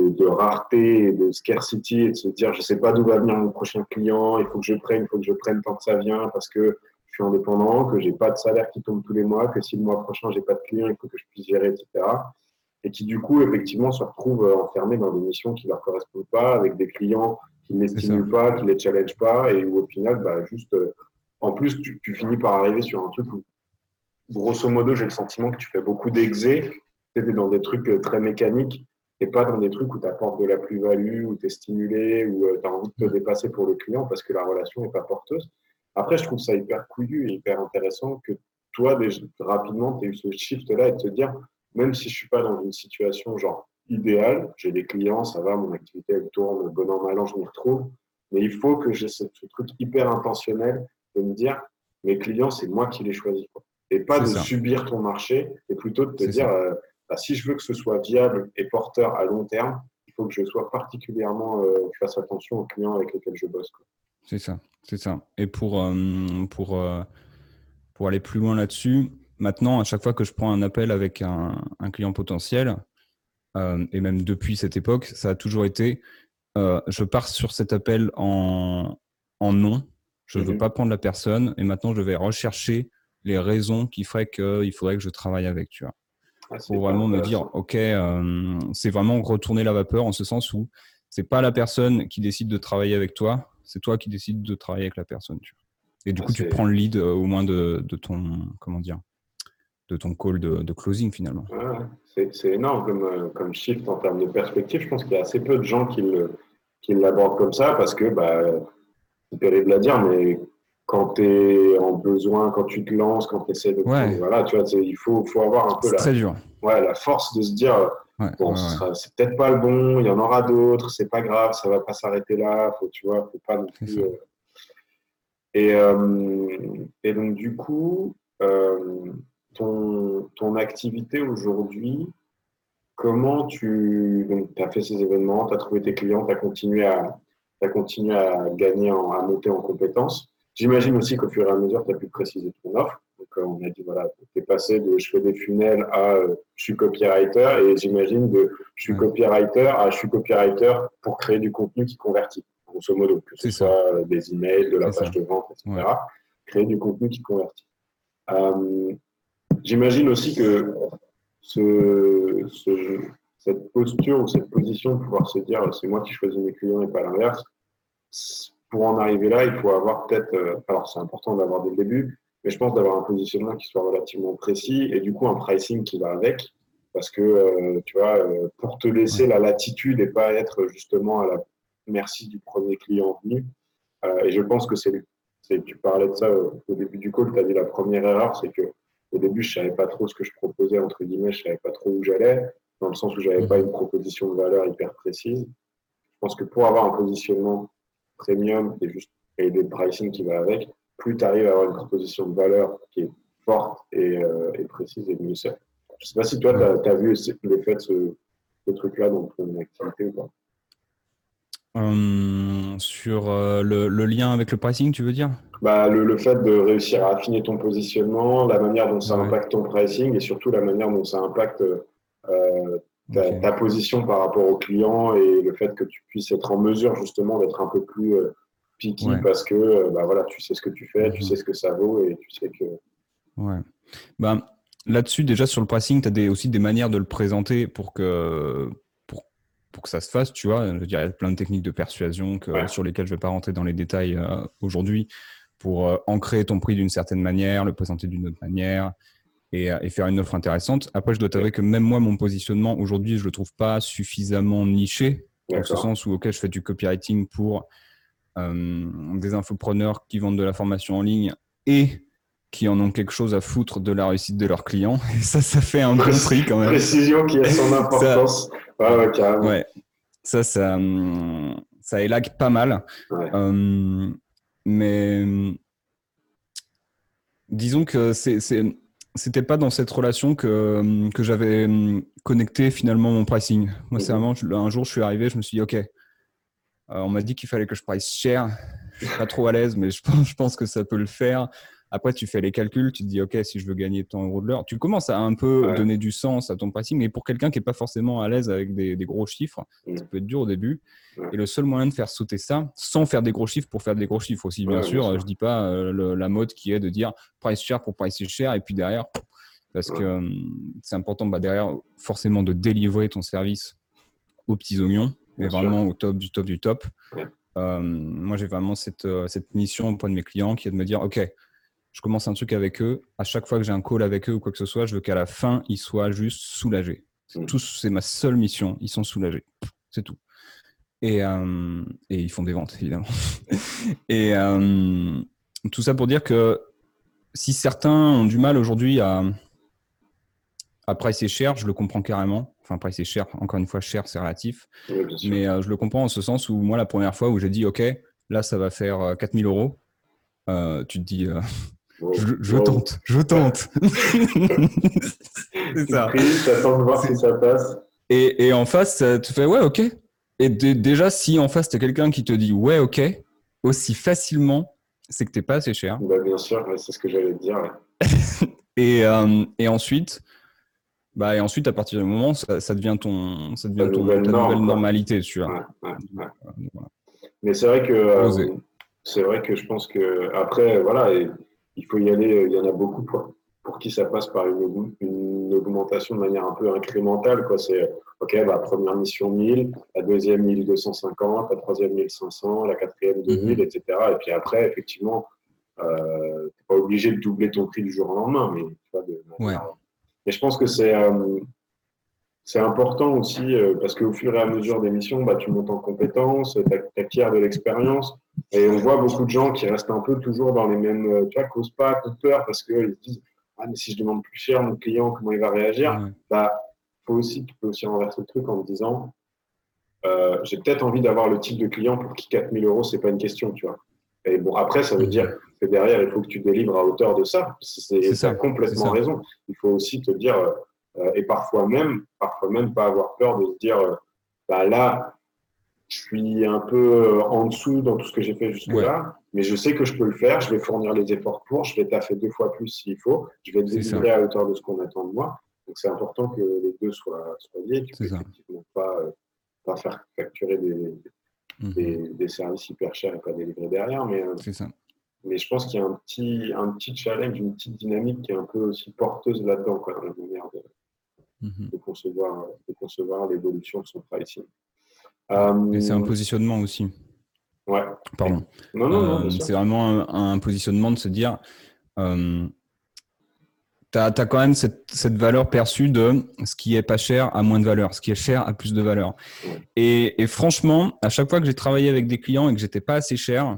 de, rareté et de scarcity et de se dire je sais pas d'où va venir mon prochain client, il faut que je prenne, il faut que je prenne tant que ça vient parce que je suis indépendant, que j'ai pas de salaire qui tombe tous les mois, que si le mois prochain j'ai pas de client, il faut que je puisse gérer, etc. Et qui du coup effectivement se retrouvent euh, enfermés dans des missions qui leur correspondent pas, avec des clients qui ne les stimulent pas, qui les challenge pas, et où au final, bah, juste, euh, en plus, tu, tu, finis par arriver sur un truc où, grosso modo, j'ai le sentiment que tu fais beaucoup d'exé, tu es dans des trucs euh, très mécaniques, et pas dans des trucs où tu apportes de la plus-value, où tu es stimulé, où euh, tu as envie de te dépasser pour le client parce que la relation n'est pas porteuse. Après, je trouve ça hyper couillu et hyper intéressant que toi, déjà, rapidement, tu aies eu ce shift-là et de te dire, même si je suis pas dans une situation genre idéale, j'ai des clients, ça va, mon activité elle tourne, bon an, mal an, je m'y retrouve, mais il faut que j'ai ce, truc hyper intentionnel de me dire, mes clients, c'est moi qui les choisis. Et pas de subir ton marché, et plutôt de te dire, euh, bah, si je veux que ce soit viable et porteur à long terme, il faut que je sois particulièrement, euh, fasse attention aux clients avec lesquels je bosse. C'est ça, c'est ça. Et pour, euh, pour, euh, pour aller plus loin là-dessus, maintenant, à chaque fois que je prends un appel avec un, client potentiel, et même depuis cette époque, ça a toujours été, je pars sur cet appel en, en non, je ne veux mhm. pas prendre la personne, et maintenant je vais rechercher les raisons qui feraient qu'il faudrait que je travaille avec, tu vois. Ah, pour vraiment me dire, OK, euh, c'est vraiment retourner la vapeur en ce sens où c'est pas la personne qui décide de travailler avec toi, c'est toi qui décides de travailler avec la personne. Tu Et du ah, coup, tu prends le lead euh, au moins de, de, ton, comment dire, de ton call de, closing finalement. c'est énorme comme, euh, comme shift en termes de perspective. Je pense qu'il y a assez peu de gens qui l'abordent qui comme ça parce que, bah, c'est terrible à dire, mais quand tu es en besoin, quand tu te lances, quand tu essaies de. Voilà, tu vois, il faut, faut avoir un peu la, très dur. Ouais, la force de se dire bon, c'est peut-être pas le bon, il y en aura d'autres, c'est pas grave, ça va pas s'arrêter là, faut, tu vois, faut pas non plus. Euh. Et, euh, et, donc, du coup, euh, ton, ton activité aujourd'hui, comment tu. Donc, as fait ces événements, tu as trouvé tes clients, tu as continué à. As continué à gagner, à monter en compétences. J'imagine aussi qu'au fur et à mesure, tu as pu préciser ton offre. Donc, euh, on a dit, voilà, tu es passé de je fais des funnels à euh, je suis copywriter et j'imagine de je suis copywriter à je suis copywriter pour créer du contenu qui convertit, grosso modo, que ce soit euh, des emails, de la page de vente, etc. Créer du contenu qui convertit. j'imagine aussi que ce, cette posture ou cette position de pouvoir se dire c'est moi qui choisis mes clients et pas l'inverse, pour en arriver là, il faut avoir peut-être, euh, alors c'est important d'avoir dès le début, mais je pense d'avoir un positionnement qui soit relativement précis et du coup un pricing qui va avec. Parce que, euh, tu vois, euh, pour te laisser la latitude et pas être justement à la merci du premier client venu. et je pense que c'est, tu parlais de ça au début du call, tu as dit la première erreur, c'est que au début, je savais pas trop ce que je proposais, entre guillemets, je savais pas trop où j'allais, dans le sens où j'avais pas une proposition de valeur hyper précise. Je pense que pour avoir un positionnement premium et, juste, et des pricing qui va avec, plus tu arrives à avoir une proposition de valeur qui est forte et, euh, précise et mieux c'est. Je ne sais pas si toi, tu as, vu l'effet de ce, ce truc-là dans ton activité ou pas? Hum, sur euh, le, le, lien avec le pricing, tu veux dire? Bah, le, le, fait de réussir à affiner ton positionnement, la manière dont ça impacte ton pricing et surtout la manière dont ça impacte euh, ta, position par rapport au client et le fait que tu puisses être en mesure justement d'être un peu plus euh, picky parce que euh, bah, voilà, tu sais ce que tu fais, tu mhm. sais ce que ça vaut et tu sais que. Ouais. Ben, Là-dessus, déjà sur le pricing, tu as des, aussi des manières de le présenter pour que, pour, pour que ça se fasse, tu vois. Je veux dire, il y a plein de techniques de persuasion sur lesquelles je ne vais pas rentrer dans les détails euh, aujourd'hui pour euh, ancrer ton prix d'une certaine manière, le présenter d'une autre manière et, et, faire une offre intéressante. Après, je dois t'avouer que même moi, mon positionnement aujourd'hui, je ne le trouve pas suffisamment niché, dans ce sens où, ok, je fais du copywriting pour des infopreneurs qui vendent de la formation en ligne et qui en ont quelque chose à foutre de la réussite de leurs clients. Et ça, ça fait un bon prix quand même. Précision qui a son importance. Ça, ouais, carrément. Ouais. Ça, ça, hum, ça élague pas mal. Mais disons que c'est, c'était pas dans cette relation que, que j'avais connecté finalement mon pricing. Moi, c'est mhm. vraiment, un jour, je suis arrivé, je me suis dit, OK, euh, on m'a dit qu'il fallait que je price cher. Je suis pas trop à l'aise, mais je pense, je pense que ça peut le faire. Après, tu fais les calculs, tu te dis, OK, si je veux gagner tant euros de l'heure, tu commences à un peu donner du sens à ton pricing. Mais pour quelqu'un qui n'est pas forcément à l'aise avec des, gros chiffres, ça peut être dur au début. Et le seul moyen de faire sauter ça, sans faire des gros chiffres pour faire des gros chiffres aussi, bien, sûr, je ne dis pas euh, la mode qui est de dire price cher pour pricer cher, et puis derrière, parce que hum, c'est important bah, derrière, forcément, de délivrer ton service aux petits oignons, mais vraiment au top du top du top. Euh, moi, j'ai vraiment cette, euh, cette mission auprès de mes clients qui est de me dire, OK, je commence un truc avec eux. À chaque fois que j'ai un call avec eux ou quoi que ce soit, je veux qu'à la fin, ils soient juste soulagés. C'est mm. ma seule mission. Ils sont soulagés. C'est tout. Et, euh, et, ils font des ventes, évidemment. et euh, tout ça pour dire que si certains ont du mal aujourd'hui à, à pricer cher, je le comprends carrément. Enfin, pricer cher, encore une fois, cher, c'est relatif. mais euh, je le comprends en ce sens où moi, la première fois où j'ai dit, OK, là, ça va faire 4000 euros, tu te dis, je, tente, je tente. c'est ça. de voir si ça passe. Et, et, en face, tu fais ouais, ok. Et déjà, si en face, tu as quelqu'un qui te dit ouais, ok, aussi facilement, c'est que tu pas assez cher. Bah, bien sûr, c'est ce que j'allais te dire. et, euh, et, ensuite, bah, et ensuite, à partir du moment, ça, ça devient, ton, ça devient ton, nouvelle ta nouvelle normalité. Tu vois. Mais c'est vrai que. Euh, c'est vrai que je pense que après, voilà, et il faut y aller. Il y en a beaucoup pour, pour qui ça passe par une, une, augmentation de manière un peu incrémentale. Quoi. C'est, OK, bah, première mission 1000, la deuxième 1250, la troisième 1500, la quatrième 2000, etc. Et puis après, effectivement, euh, tu n'es pas obligé de doubler ton prix du jour au lendemain. Mais, tu vois, de, ouais. Et je pense que c'est, euh, c'est important aussi euh, parce qu'au fur et à mesure des missions, bah, tu montes en compétences, tu acquiers de l'expérience. Et on voit beaucoup de gens qui restent un peu toujours dans les mêmes, euh, tu vois, causent pas, causent peur parce qu'ils se disent Ah, mais si je demande plus cher, mon client, comment il va réagir bah, faut aussi, Tu peux aussi renverser le truc en te disant euh, J'ai peut-être envie d'avoir le type de client pour qui 4000 euros, c'est pas une question, tu vois. Et bon, après, ça veut dire que derrière, il faut que tu délivres à hauteur de ça. C'est ça, complètement raison. Il faut aussi te dire euh, et parfois même, parfois même pas avoir peur de se dire, euh, bah là, je suis un peu euh, en dessous dans tout ce que j'ai fait jusque-là, mais je sais que je peux le faire, je vais fournir les efforts pour, je vais taffer deux fois plus s'il faut, je vais délivrer à hauteur de ce qu'on attend de moi. Donc c'est important que les deux soient, soient liés, tu peux effectivement pas, pas faire facturer mhm. des, des, services hyper chers et pas délivrer derrière, mais, ça. mais je pense qu'il y a un petit, un petit challenge, une petite dynamique qui est un peu aussi porteuse là-dedans, dans la manière de, Mhm. de concevoir, de concevoir l'évolution de son pricing. Euh, c'est un positionnement aussi. Ouais. Pardon. Non, non, non. Euh, c'est vraiment un, positionnement de se dire. Euh, tu as, quand même cette, cette, valeur perçue de ce qui est pas cher a moins de valeur, ce qui est cher a plus de valeur. Et, et, franchement, à chaque fois que j'ai travaillé avec des clients et que j'étais pas assez cher,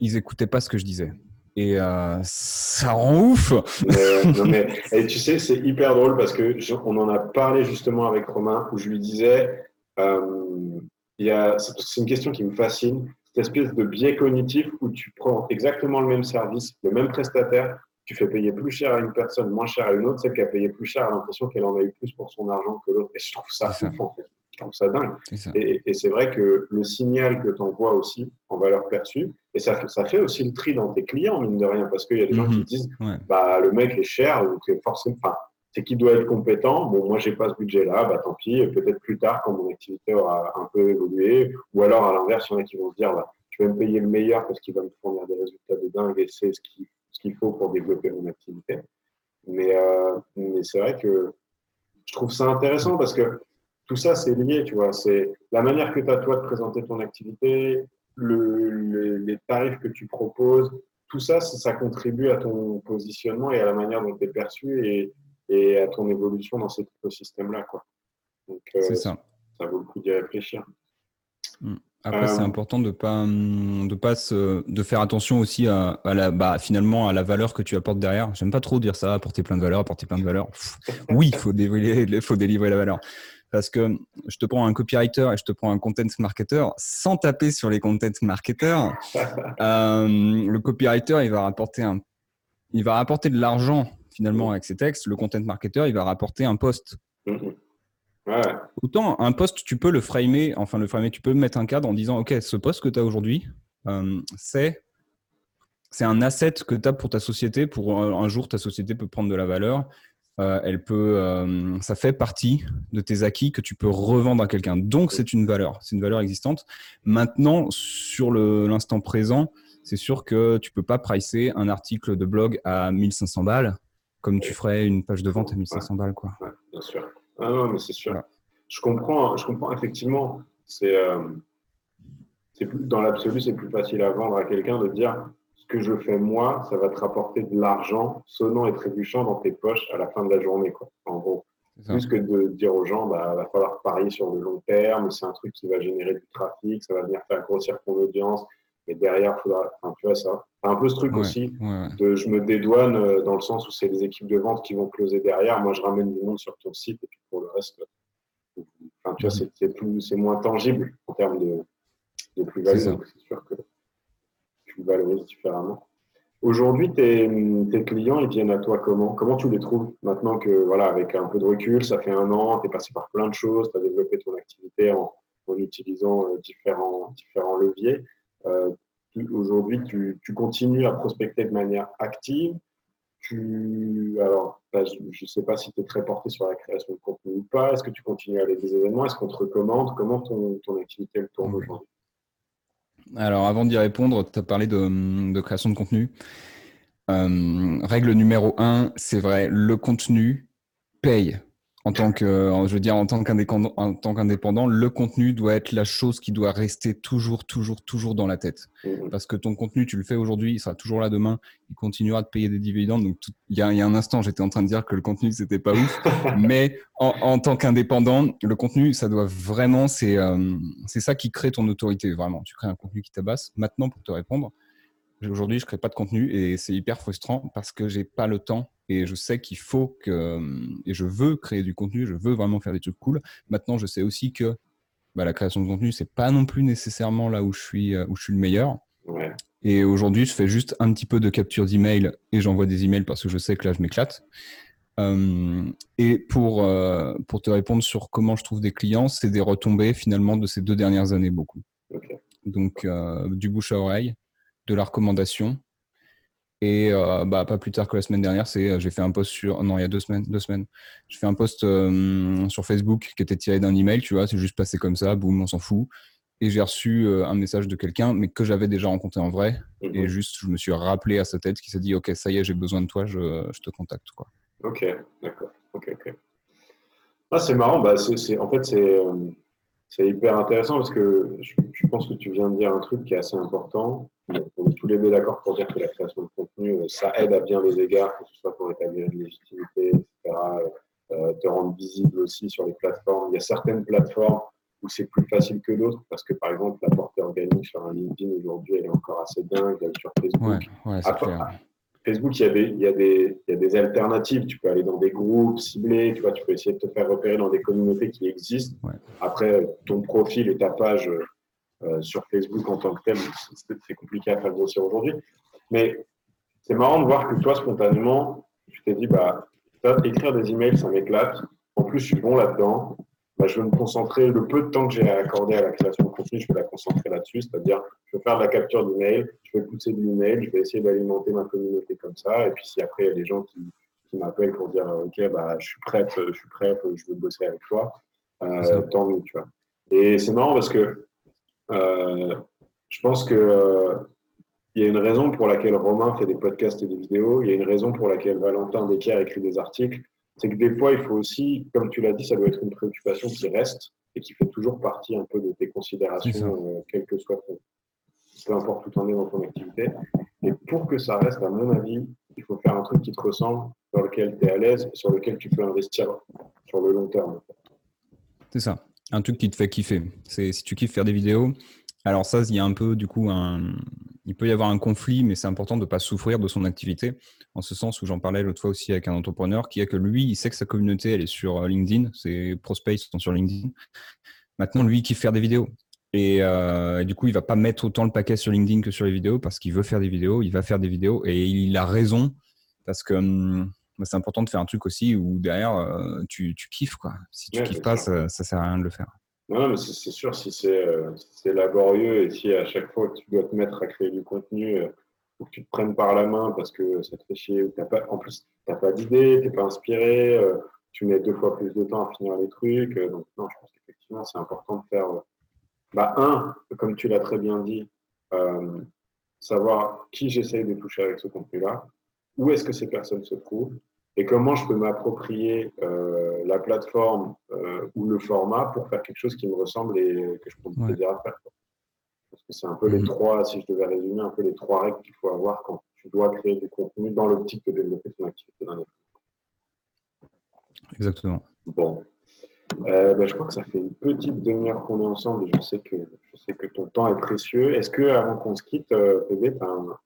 ils écoutaient pas ce que je disais. Et euh, ça rend ouf. non mais, et tu sais, c'est hyper drôle parce que on en a parlé justement avec Romain où je lui disais, euh, c'est une question qui me fascine, cette espèce de biais cognitif où tu prends exactement le même service, le même prestataire, tu fais payer plus cher à une personne, moins cher à une autre, celle qui a payé plus cher a l'impression qu'elle en a eu plus pour son argent que l'autre. Et je trouve ça fou en fait. Je trouve ça dingue. Et, c'est vrai que le signal que tu envoies aussi en valeur perçue, et ça fait, ça fait aussi le tri dans tes clients, mine de rien, parce qu'il y a des gens qui mhm. disent bah, le mec est cher, donc forcément, enfin, c'est qu'il doit être compétent. Bon, moi, j'ai pas ce budget-là, bah, tant pis, peut-être plus tard, quand mon activité aura un peu évolué, ou alors à l'inverse, il y en a qui vont se dire bah, tu vas me payer le meilleur parce qu'il va me fournir des résultats de dingue et c'est ce qu'il faut pour développer mon activité. Mais, euh, mais c'est vrai que je trouve ça intéressant parce que tout ça, c'est lié, tu vois. C'est la manière que tu as, toi, de présenter ton activité, le, les tarifs que tu proposes, tout ça, ça, contribue à ton positionnement et à la manière dont tu es perçu et, et, à ton évolution dans cet écosystème-là, quoi. Donc, euh, c'est ça. Ça vaut le coup d'y réfléchir. Mmh. Après, c'est euh, important de pas hum, de pas se, de faire attention aussi à, la bah, finalement à la valeur que tu apportes derrière. J'aime pas trop dire ça, apporter plein de valeur, apporter plein de valeur. oui, il faut délivrer, faut délivrer la valeur. Parce que je te prends un copywriter et je te prends un content marketer, sans taper sur les content marketers, euh, le copywriter, il va rapporter un, il va rapporter de l'argent finalement avec ses textes. Le content marketer, il va rapporter un post. Mm-hmm. Autant un poste, tu peux le framer, enfin le framer, tu peux mettre un cadre en disant, OK, ce poste que tu as aujourd'hui, euh, c'est c'est un asset que tu as pour ta société. Pour un, jour, ta société peut prendre de la valeur. Euh, elle peut, euh, ça fait partie de tes acquis que tu peux revendre à quelqu'un. Donc, c'est une valeur, c'est une valeur existante. Maintenant, sur l'instant présent, c'est sûr que tu peux pas pricer un article de blog à 1500 balles comme tu ferais une page de vente à 1500 balles. Quoi. bien sûr. Ah non, mais c'est sûr. Je comprends, je comprends effectivement. C'est, euh, dans l'absolu, c'est plus facile à vendre à quelqu'un de dire ce que je fais moi, ça va te rapporter de l'argent sonnant et trébuchant dans tes poches à la fin de la journée, quoi. En gros. Plus que de dire aux gens, bah, va falloir parier sur le long terme, c'est un truc qui va générer du trafic, ça va venir faire grossir ton audience, et derrière, faudra, enfin, tu vois ça. un peu ce truc aussi de je me dédouane euh, dans le sens où c'est les équipes de vente qui vont closer derrière. Moi, je ramène du monde sur ton site et puis pour le reste, enfin, tu vois, c'est moins tangible en termes de, de plus-value. C'est sûr que tu le valorises différemment. Aujourd'hui, tes, tes, clients, ils viennent à toi comment? Comment tu les trouves maintenant que, voilà, avec un peu de recul, ça fait un an, tu es passé par plein de choses, tu as développé ton activité en, en utilisant euh, différents, différents leviers. Euh, aujourd'hui, tu, continues à prospecter de manière active? Tu, alors, je ne sais pas si tu es très porté sur la création de contenu ou pas. Est-ce que tu continues à aller des événements? Est-ce qu'on te recommande? Comment ton, ton activité tourne aujourd'hui? Alors, avant d'y répondre, tu as parlé de, création de contenu. Euh, règle numéro un, c'est vrai, le contenu paye en tant que, je veux dire, en tant qu'indépendant, en tant qu'indépendant, le contenu doit être la chose qui doit rester toujours, toujours, toujours dans la tête. Mmh. Parce que ton contenu, tu le fais aujourd'hui, il sera toujours là demain, il continuera de payer des dividendes. Donc, il y, a, un instant, j'étais en train de dire que le contenu, c'était pas ouf. mais en, tant qu'indépendant, le contenu, ça doit vraiment, c'est, euh, c'est ça qui crée ton autorité, vraiment. Tu crées un contenu qui tabasse. Maintenant, pour te répondre, aujourd'hui, je crée pas de contenu et c'est hyper frustrant parce que j'ai pas le temps et je sais qu'il faut que et je veux créer du contenu, je veux vraiment faire des trucs cool. Maintenant, je sais aussi que bah, la création de contenu, c'est pas non plus nécessairement là où je suis euh, où je suis le meilleur. Et aujourd'hui, je fais juste un petit peu de capture d'email et j'envoie des emails parce que je sais que là, je m'éclate. Euh, et pour, euh, pour te répondre sur comment je trouve des clients, c'est des retombées finalement de ces deux dernières années beaucoup. Donc, du bouche à oreille, de la recommandation et euh, bah, pas plus tard que la semaine dernière, c'est euh, j'ai fait un post sur non il y a deux semaines, deux semaines. J'ai fait un post euh, sur Facebook qui était tiré d'un email, tu vois, c'est juste passé comme ça, boum, on s'en fout. Et j'ai reçu un message de quelqu'un, mais que j'avais déjà rencontré en vrai. Et mhm. juste, je me suis rappelé à sa tête qui s'est dit, ok, ça y est, j'ai besoin de toi, je, je te contacte, quoi. Ok, d'accord. Ok, ok. Ah, c'est marrant. Bah, c'est, en fait, c'est c'est hyper intéressant parce que je, pense que tu viens de dire un truc qui est assez important. On est tous les deux d'accord pour dire que la création de contenu, euh, ça aide à bien les égards, que ce soit pour établir une légitimité, etc., euh, te rendre visible aussi sur les plateformes. Il y a certaines plateformes où c'est plus facile que d'autres parce que, par exemple, la portée organique sur un LinkedIn aujourd'hui, elle est encore assez dingue. Sur Facebook, ouais, Facebook, il y, a des, il, y a des, il y, a des, alternatives. Tu peux aller dans des groupes ciblés, tu vois, tu peux essayer de te faire repérer dans des communautés qui existent. Après, ton profil et ta page euh, sur Facebook en tant que tel, c'est compliqué à faire grossir aujourd'hui. Mais c'est marrant de voir que toi, spontanément, tu t'es dit, bah, écrire des emails, ça m'éclate. En plus, je suis bon là-dedans. Bah, je vais me concentrer, le peu de temps que j'ai accordé à la création de contenu, je vais la concentrer là-dessus, c'est-à-dire je vais faire de la capture d'email, je vais pousser de l'email, je vais essayer d'alimenter ma communauté comme ça, et puis si après il y a des gens qui, qui m'appellent pour dire ok bah je suis prête, je suis prêt, je veux bosser avec toi, euh, tant mieux, tu vois. Et c'est marrant parce que je pense que euh, il y a une raison pour laquelle Romain fait des podcasts et des vidéos, il y a une raison pour laquelle Valentin Desquier écrit des articles, c'est que des fois, il faut aussi, comme tu l'as dit, ça doit être une préoccupation qui reste et qui fait toujours partie un peu de tes considérations, euh, quel que soit ton, peu importe où tu en es dans ton activité. Et pour que ça reste, à mon avis, il faut faire un truc qui te ressemble, dans lequel tu es à l'aise et sur lequel tu peux investir sur le long terme. C'est ça, un truc qui te fait kiffer. C'est si tu kiffes faire des vidéos, alors ça, il y a un peu du coup un, il peut y avoir un conflit, mais c'est important de ne pas souffrir de son activité. En ce sens où j'en parlais l'autre fois aussi avec un entrepreneur qui a que lui, il sait que sa communauté, elle est sur euh, LinkedIn, ses prospects sont sur LinkedIn. Maintenant, lui, il kiffe faire des vidéos. Euh, et, du coup, il va pas mettre autant le paquet sur LinkedIn que sur les vidéos parce qu'il veut faire des vidéos, il va faire des vidéos et il a raison parce que hum, c'est important de faire un truc aussi où derrière euh, tu, tu, kiffes quoi. Si tu kiffes pas, ça, ça sert à rien de le faire. Non, mais c'est sûr, si c'est laborieux et si à chaque fois tu dois te mettre à créer du contenu, faut que tu te prennes par la main parce que ça te fait chier, ou pas, en plus, tu n'as pas d'idée, tu n'es pas inspiré, euh, tu mets deux fois plus de temps à finir les trucs. Euh, donc, non, je pense qu'effectivement, c'est important de faire. Euh, bah, un, comme tu l'as très bien dit, savoir qui j'essaye de toucher avec ce contenu-là, où est-ce que ces personnes se trouvent, et comment je peux m'approprier la plateforme ou le format pour faire quelque chose qui me ressemble et que je prends plaisir à faire c'est un peu les mhm. trois, si je devais résumer, un peu les trois règles qu'il faut avoir quand tu dois créer du contenu dans l'optique de développer ton activité d'un Exactement. Bon. Euh, ben, je crois que ça fait une petite demi-heure qu'on est ensemble et je sais que, je sais que ton temps est précieux. Est-ce que avant qu'on se quitte, euh, tu as, un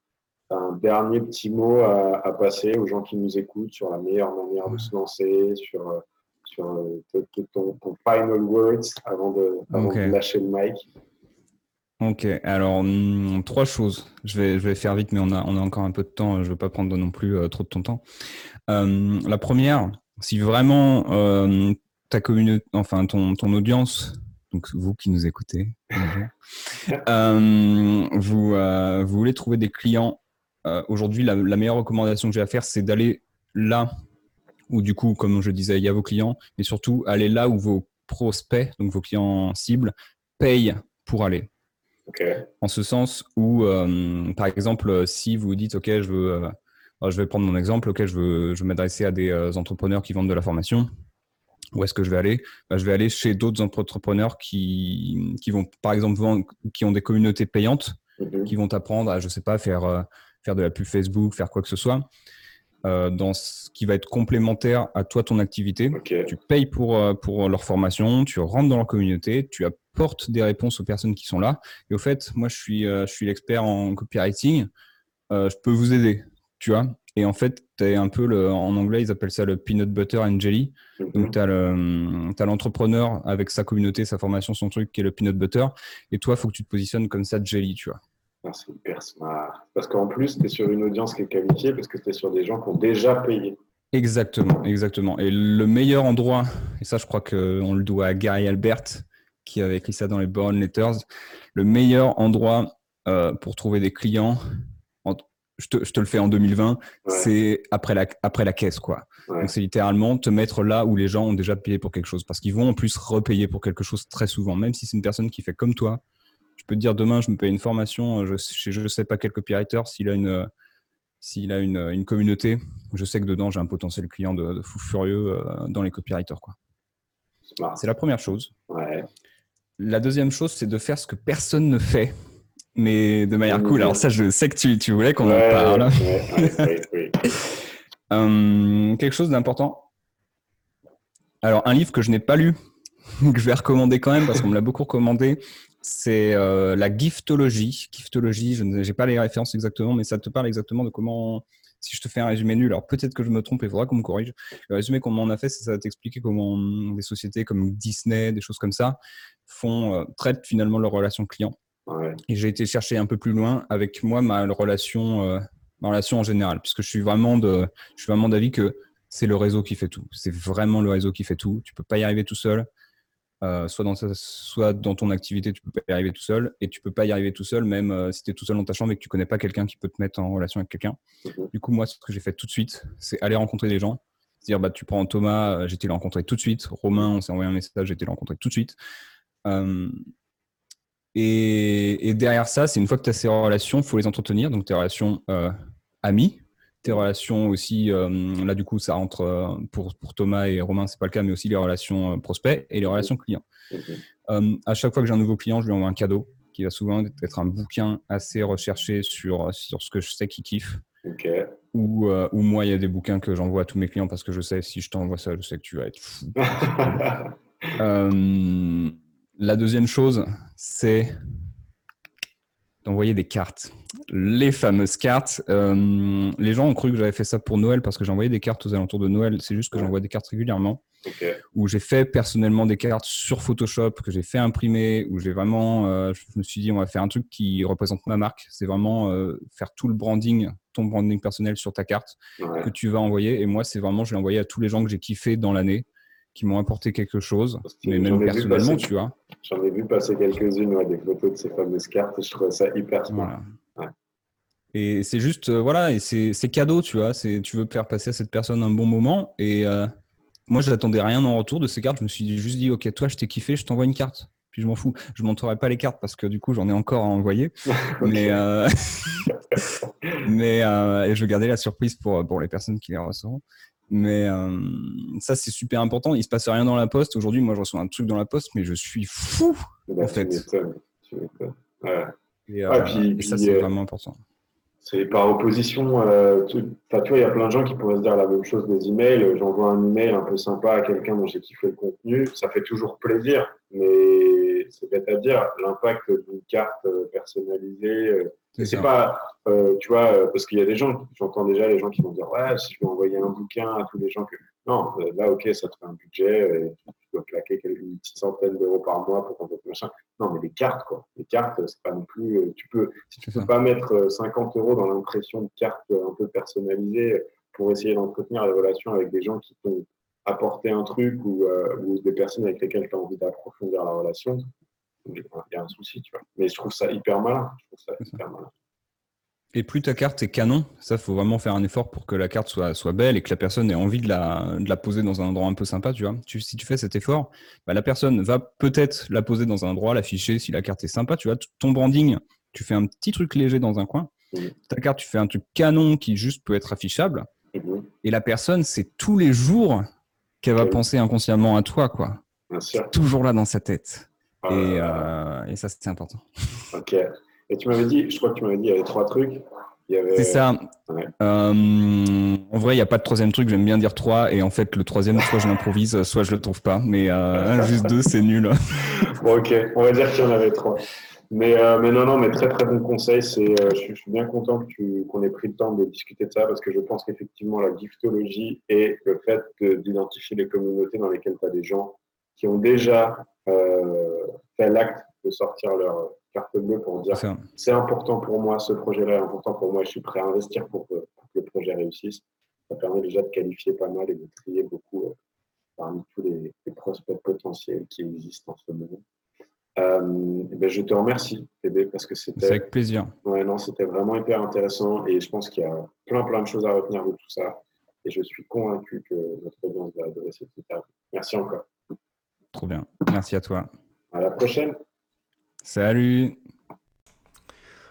dernier petit mot à, passer aux gens qui nous écoutent sur la meilleure manière de se lancer, sur, euh, sur ton, final words avant de, avant de lâcher le mic Ok, alors hmm, trois choses. Je vais, je vais faire vite, mais on a, on a encore un peu de temps. Je ne veux pas prendre non plus euh, trop de ton temps. Euh, la première, si vraiment euh, ta communauté, enfin ton, ton audience, donc vous qui nous écoutez, vous, vous voulez trouver des clients. Aujourd'hui, la, la, meilleure recommandation que j'ai à faire, c'est d'aller là où du coup, comme je disais, il y a vos clients, mais surtout aller là où vos prospects, donc vos clients cibles, payent pour aller. En ce sens où, euh, par exemple, si vous dites, OK, je veux, euh, je vais prendre mon exemple, OK, je veux, je m'adresser à des euh, entrepreneurs qui vendent de la formation. Où est-ce que je vais aller? Bah, Je vais aller chez d'autres entrepreneurs qui, qui vont, par exemple, vendre, qui ont des communautés payantes, mhm. qui vont t'apprendre à, je sais pas, faire, faire de la pub Facebook, faire quoi que ce soit. dans ce qui va être complémentaire à toi, ton activité. Tu payes pour, pour leur formation, tu rentres dans leur communauté, tu as porte des réponses aux personnes qui sont là. Et au fait, moi, je suis, euh, je suis l'expert en copywriting. Euh, je peux vous aider, tu vois. Et en fait, tu es un peu le, en anglais, ils appellent ça le peanut butter and jelly. Mhm. Donc, tu as l'entrepreneur avec sa communauté, sa formation, son truc qui est le peanut butter. Et toi, il faut que tu te positionnes comme ça, jelly, tu vois. C'est hyper smart. Parce qu'en plus, tu es sur une audience qui est qualifiée parce que tu es sur des gens qui ont déjà payé. Exactement, exactement. Et le meilleur endroit, et ça, je crois qu'on le doit à Gary Albert, qui avait écrit ça dans les Born Letters. Le meilleur endroit euh, pour trouver des clients, je, te, le fais en 2020, c'est après la, après la caisse. quoi. Donc c'est littéralement te mettre là où les gens ont déjà payé pour quelque chose. Parce qu'ils vont en plus repayer pour quelque chose très souvent. Même si c'est une personne qui fait comme toi, peux te dire demain, je me paye une formation, je ne sais pas quel copywriter, s'il a une s'il a une, communauté, je sais que dedans, j'ai un potentiel client de, fou furieux euh, dans les copywriters. Quoi. C'est la première chose. Ouais. La deuxième chose, c'est de faire ce que personne ne fait, mais de manière cool. Alors ça, je sais que tu, tu voulais qu'on en parle. Euh, quelque chose d'important. Alors, un livre que je n'ai pas lu, que je vais recommander quand même, parce qu'on me l'a beaucoup recommandé, c'est euh, la giftologie. Giftologie, je n'ai pas les références exactement, mais ça te parle exactement de comment si je te fais un résumé nul, alors peut-être que je me trompe et il faudra qu'on me corrige. Le résumé qu'on m'en a fait, c'est ça va t'expliquer comment hum, des sociétés comme Disney, des choses comme ça, font, euh, traitent finalement leur relation client. Et j'ai été chercher un peu plus loin avec moi ma relation, euh, ma relation en général, puisque je suis vraiment de, je suis vraiment d'avis que c'est le réseau qui fait tout. C'est vraiment le réseau qui fait tout. Tu peux pas y arriver tout seul. Euh, soit, dans soit dans ton activité, tu peux pas y arriver tout seul, et tu peux pas y arriver tout seul, même euh, si tu es tout seul dans ta chambre et que tu connais pas quelqu'un qui peut te mettre en relation avec quelqu'un. Mhm. Du coup, moi, ce que j'ai fait tout de suite, c'est aller rencontrer des gens. C'est-à-dire, bah, tu prends Thomas, euh, j'étais le rencontrer tout de suite. Romain, on s'est envoyé un message, j'étais le rencontrer tout de suite. Et, et, derrière ça, c'est une fois que tu as ces relations, il faut les entretenir. Donc, tes relations amies, tes relations aussi. là, du coup, ça rentre pour, pour Thomas et Romain, c'est pas le cas, mais aussi les relations prospects et les relations clients. à chaque fois que j'ai un nouveau client, je lui envoie un cadeau qui va souvent être un bouquin assez recherché sur, sur ce que je sais qu'il kiffe. Ou, ou, moi, il y a des bouquins que j'envoie à tous mes clients parce que je sais, si je t'envoie ça, je sais que tu vas être fou. la deuxième chose, c'est d'envoyer des cartes. Les fameuses cartes. Euh, les gens ont cru que j'avais fait ça pour Noël parce que j'envoyais des cartes aux alentours de Noël. C'est juste que j'envoie des cartes régulièrement. Où j'ai fait personnellement des cartes sur Photoshop, que j'ai fait imprimer, où j'ai vraiment. Euh, je me suis dit, on va faire un truc qui représente ma marque. C'est vraiment euh, faire tout le branding, ton branding personnel sur ta carte que tu vas envoyer. Et moi, c'est vraiment, je l'ai envoyé à tous les gens que j'ai kiffé dans l'année qui m'ont apporté quelque chose, mais même personnellement, tu vois. J'en ai vu passer quelques-unes, des photos de ces fameuses cartes, et je trouvais ça hyper smart. Et c'est juste, euh, voilà, et c'est cadeau, tu vois. Tu veux faire passer à cette personne un bon moment. Et euh, moi, je n'attendais rien en retour de ces cartes. Je me suis juste dit, ok, toi, je t'ai kiffé, je t'envoie une carte. Puis je m'en fous. Je ne montrerai pas les cartes parce que du coup, j'en ai encore à envoyer. Mais, euh... mais euh, je vais garder la surprise pour, pour les personnes qui les recevront. Mais ça, c'est super important. Il se passe rien dans la poste. Aujourd'hui, moi, je reçois un truc dans la poste, mais je suis fou, bah, en fait. Ouais. Et, euh, puis, ça, c'est vraiment important. C'est par opposition. Euh, tu, vois, il y a plein de gens qui pourraient se dire la même chose des emails. J'envoie un email un peu sympa à quelqu'un dont j'ai kiffé le contenu. Ça fait toujours plaisir, mais c'est bête à dire. L'impact d'une carte personnalisée, c'est pas, euh, tu vois, euh, parce qu'il y a des gens, j'entends déjà les gens qui vont dire, ouais, si je vais envoyer un bouquin à tous les gens que. Non, euh, là, ok, ça te fait un budget, dois claquer une petite centaine d'euros par mois pour ton machin. Non, mais les cartes, quoi. Les cartes, c'est pas non plus. Tu peux, si tu peux pas mettre 50 euros dans l'impression de cartes un peu personnalisée pour essayer d'entretenir les relations avec des gens qui t'ont apporté un truc ou, ou des personnes avec lesquelles tu as envie d'approfondir la relation, il y a un souci, tu vois. Mais je trouve ça hyper malin. Je trouve ça hyper malin. Et plus ta carte est canon, ça faut vraiment faire un effort pour que la carte soit, soit belle et que la personne ait envie de la, de la poser dans un endroit un peu sympa, tu vois. si tu fais cet effort, bah, la personne va peut-être la poser dans un endroit, l'afficher si la carte est sympa, tu vois. Ton branding, tu fais un petit truc léger dans un coin. Ta carte, tu fais un truc canon qui juste peut être affichable. Et la personne, c'est tous les jours qu'elle va penser inconsciemment à toi, quoi. C'est toujours là dans sa tête. Ah euh, et, ça, c'était important. Ok. Et tu m'avais dit, je crois que tu m'avais dit, il y avait trois trucs. C'est ça. Euh, en vrai, il n'y a pas de troisième truc. J'aime bien dire trois. Et en fait, le troisième, soit je l'improvise, soit je le trouve pas. Mais euh, juste deux, c'est nul. bon, ok. On va dire qu'il y en avait trois. Mais, mais non, non, mais très très bon conseil. C'est, je, suis bien content qu'on ait pris le temps de discuter de ça parce que je pense qu'effectivement la giftologie et le fait d'identifier les communautés dans lesquelles tu as des gens qui ont déjà euh, fait l'acte de sortir leur carte bleue pour dire c'est important pour moi, ce projet-là est important pour moi, je suis prêt à investir pour que, le projet réussisse. Ça permet déjà de qualifier pas mal et de trier beaucoup euh, parmi tous les, prospects potentiels qui existent en ce moment. Euh, ben je te remercie, Pébé, parce que c'était. avec plaisir. Ouais, non, c'était vraiment hyper intéressant et je pense qu'il y a plein, plein de choses à retenir de tout ça. Et je suis convaincu que notre audience va adorer cette interview. Merci encore. Trop bien. Merci à toi. À la prochaine. Salut.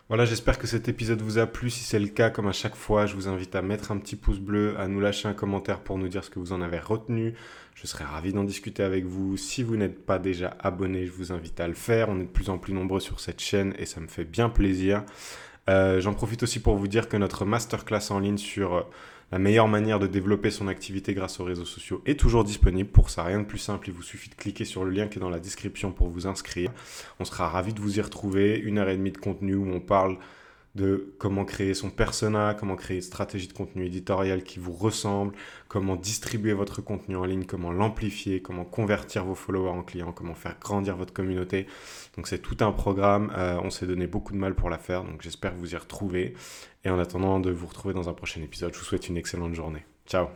Voilà, j'espère que cet épisode vous a plu. Si c'est le cas, comme à chaque fois, je vous invite à mettre un petit pouce bleu, à nous lâcher un commentaire pour nous dire ce que vous en avez retenu. Je serai ravi d'en discuter avec vous. Si vous n'êtes pas déjà abonné, je vous invite à le faire. On est de plus en plus nombreux sur cette chaîne et ça me fait bien plaisir. Euh, j'en profite aussi pour vous dire que notre masterclass en ligne sur la meilleure manière de développer son activité grâce aux réseaux sociaux est toujours disponible. Pour ça, rien de plus simple, il vous suffit de cliquer sur le lien qui est dans la description pour vous inscrire. On sera ravi de vous y retrouver. Une heure et demie de contenu où on parle de comment créer son persona, comment créer une stratégie de contenu éditorial qui vous ressemble, comment distribuer votre contenu en ligne, comment l'amplifier, comment convertir vos followers en clients, comment faire grandir votre communauté. Donc c'est tout un programme, euh, on s'est donné beaucoup de mal pour la faire, donc j'espère vous y retrouver. Et en attendant de vous retrouver dans un prochain épisode, je vous souhaite une excellente journée. Ciao